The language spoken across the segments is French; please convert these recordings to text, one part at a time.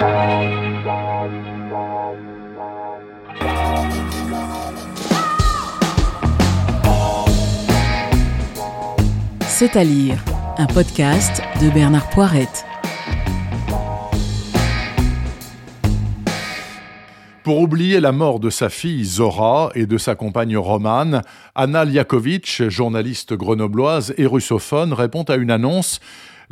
C'est à lire, un podcast de Bernard Poirette. Pour oublier la mort de sa fille Zora et de sa compagne Romane, Anna Liakovic, journaliste grenobloise et russophone, répond à une annonce.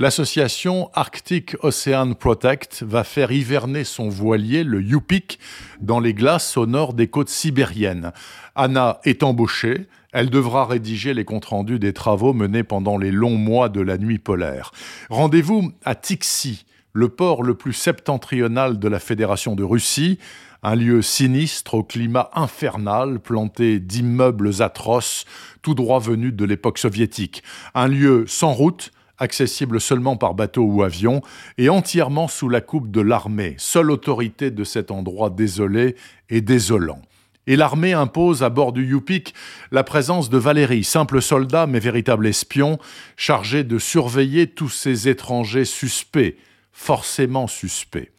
L'association Arctic Ocean Protect va faire hiverner son voilier, le Yupik, dans les glaces au nord des côtes sibériennes. Anna est embauchée. Elle devra rédiger les comptes rendus des travaux menés pendant les longs mois de la nuit polaire. Rendez-vous à Tixi, le port le plus septentrional de la Fédération de Russie, un lieu sinistre au climat infernal, planté d'immeubles atroces, tout droit venus de l'époque soviétique. Un lieu sans route, accessible seulement par bateau ou avion, et entièrement sous la coupe de l'armée, seule autorité de cet endroit désolé et désolant et l'armée impose à bord du Yupik la présence de Valérie, simple soldat mais véritable espion, chargé de surveiller tous ces étrangers suspects, forcément suspects.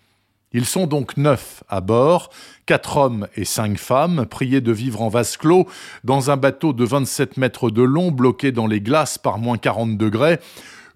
Ils sont donc neuf à bord, quatre hommes et cinq femmes, priés de vivre en vase clos dans un bateau de 27 mètres de long bloqué dans les glaces par moins 40 degrés.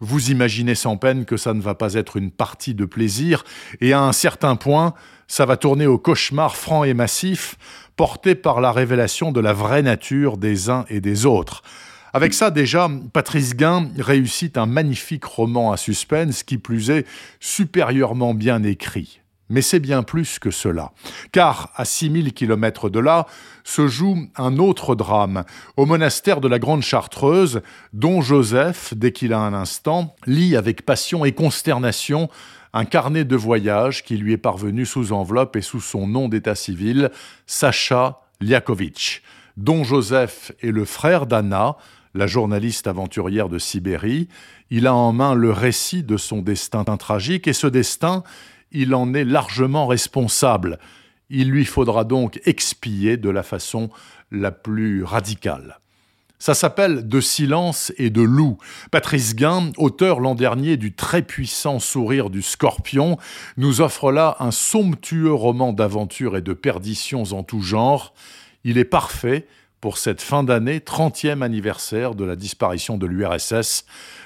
Vous imaginez sans peine que ça ne va pas être une partie de plaisir, et à un certain point, ça va tourner au cauchemar franc et massif, porté par la révélation de la vraie nature des uns et des autres. Avec ça, déjà, Patrice Guin réussit un magnifique roman à suspense, qui plus est supérieurement bien écrit. Mais c'est bien plus que cela. Car, à 6000 kilomètres de là, se joue un autre drame. Au monastère de la Grande Chartreuse, dont Joseph, dès qu'il a un instant, lit avec passion et consternation un carnet de voyage qui lui est parvenu sous enveloppe et sous son nom d'état civil, Sacha Liakovitch. Don Joseph est le frère d'Anna, la journaliste aventurière de Sibérie. Il a en main le récit de son destin tragique et ce destin, il en est largement responsable. Il lui faudra donc expier de la façon la plus radicale. Ça s'appelle De silence et de loup. Patrice Guin, auteur l'an dernier du très puissant Sourire du Scorpion, nous offre là un somptueux roman d'aventure et de perditions en tout genre. Il est parfait pour cette fin d'année, 30e anniversaire de la disparition de l'URSS.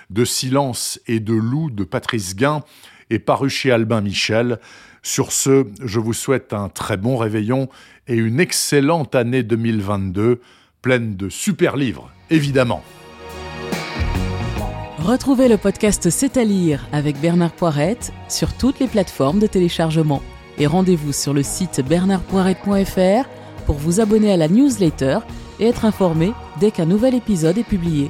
De silence et de loup de Patrice Guin est paru chez Albin Michel. Sur ce, je vous souhaite un très bon réveillon et une excellente année 2022 pleine de super livres, évidemment. Retrouvez le podcast C'est à lire avec Bernard Poirette sur toutes les plateformes de téléchargement. Et rendez-vous sur le site bernardpoirette.fr pour vous abonner à la newsletter et être informé dès qu'un nouvel épisode est publié.